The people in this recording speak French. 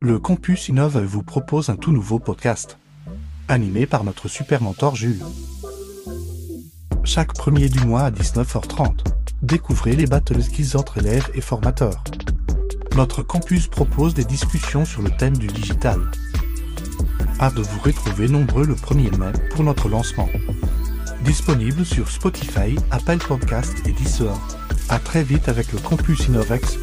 Le Campus Innove vous propose un tout nouveau podcast, animé par notre super mentor Jules. Chaque premier du mois à 19h30, découvrez les battles skills entre élèves et formateurs. Notre campus propose des discussions sur le thème du digital. Hâte de vous retrouver nombreux le 1er mai pour notre lancement. Disponible sur Spotify, Apple Podcast et Deezer. À très vite avec le Campus Innovex